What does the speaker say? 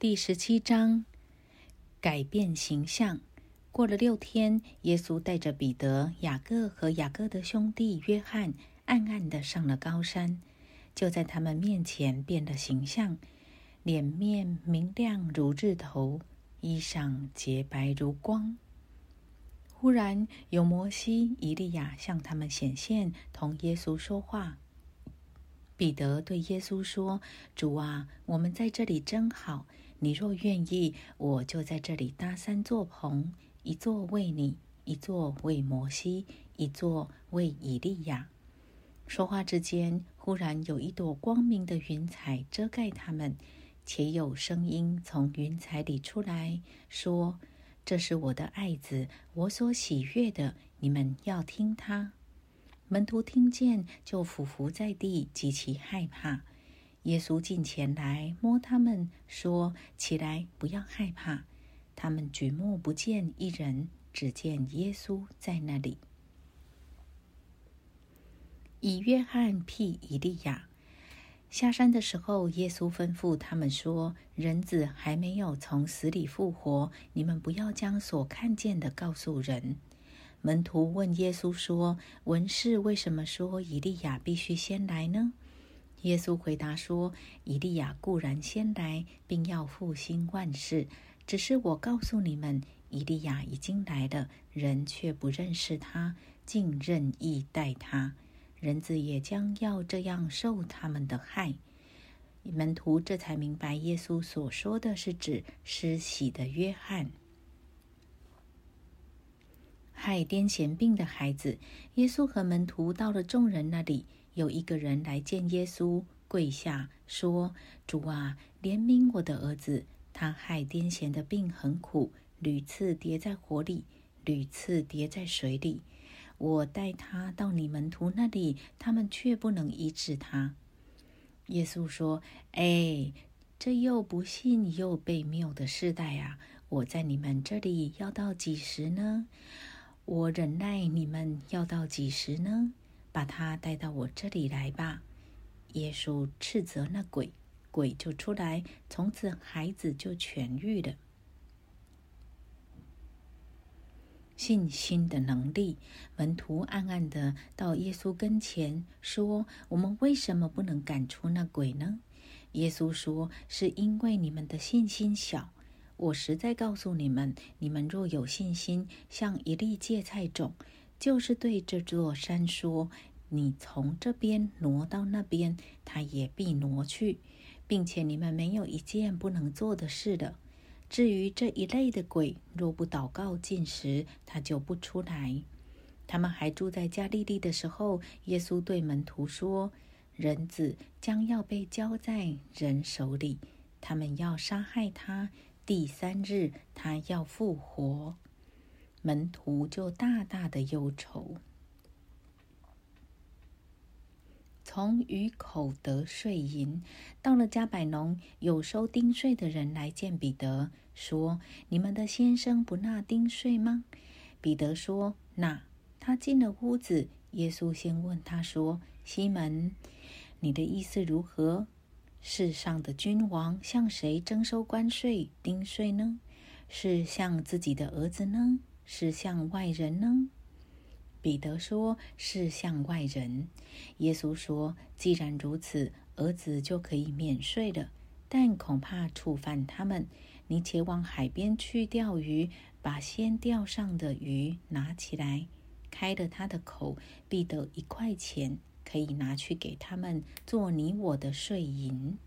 第十七章改变形象。过了六天，耶稣带着彼得、雅各和雅各的兄弟约翰，暗暗的上了高山，就在他们面前变了形象，脸面明亮如日头，衣裳洁白如光。忽然有摩西、以利亚向他们显现，同耶稣说话。彼得对耶稣说：“主啊，我们在这里真好。”你若愿意，我就在这里搭三座棚，一座为你，一座为摩西，一座为以利亚。说话之间，忽然有一朵光明的云彩遮盖他们，且有声音从云彩里出来说：“这是我的爱子，我所喜悦的，你们要听他。”门徒听见，就俯伏在地，极其害怕。耶稣近前来摸他们，说：“起来，不要害怕。”他们举目不见一人，只见耶稣在那里。以约翰辟以利亚下山的时候，耶稣吩咐他们说：“人子还没有从死里复活，你们不要将所看见的告诉人。”门徒问耶稣说：“文士为什么说以利亚必须先来呢？”耶稣回答说：“以利亚固然先来，并要复兴万事。只是我告诉你们，以利亚已经来了，人却不认识他，竟任意待他。人子也将要这样受他们的害。”门徒这才明白，耶稣所说的是指施洗的约翰。害癫痫病的孩子，耶稣和门徒到了众人那里。有一个人来见耶稣，跪下说：“主啊，怜悯我的儿子，他害癫痫的病很苦，屡次跌在火里，屡次跌在水里。我带他到你门徒那里，他们却不能医治他。”耶稣说：“哎，这又不信又被谬的世代啊！我在你们这里要到几时呢？我忍耐你们要到几时呢？”把他带到我这里来吧。耶稣斥责那鬼，鬼就出来，从此孩子就痊愈了。信心的能力，门徒暗暗的到耶稣跟前说：“我们为什么不能赶出那鬼呢？”耶稣说：“是因为你们的信心小。我实在告诉你们，你们若有信心，像一粒芥菜种。”就是对这座山说：“你从这边挪到那边，它也必挪去，并且你们没有一件不能做的事的。至于这一类的鬼，若不祷告进食，他就不出来。”他们还住在加利利的时候，耶稣对门徒说：“人子将要被交在人手里，他们要杀害他，第三日他要复活。”门徒就大大的忧愁。从鱼口得税银，到了加百农，有收丁税的人来见彼得，说：“你们的先生不纳丁税吗？”彼得说：“纳。”他进了屋子，耶稣先问他说：“西门，你的意思如何？世上的君王向谁征收关税、丁税呢？是向自己的儿子呢？”是向外人呢？彼得说：“是向外人。”耶稣说：“既然如此，儿子就可以免税了。但恐怕触犯他们。你且往海边去钓鱼，把先钓上的鱼拿起来，开了他的口，必得一块钱，可以拿去给他们做你我的税银。”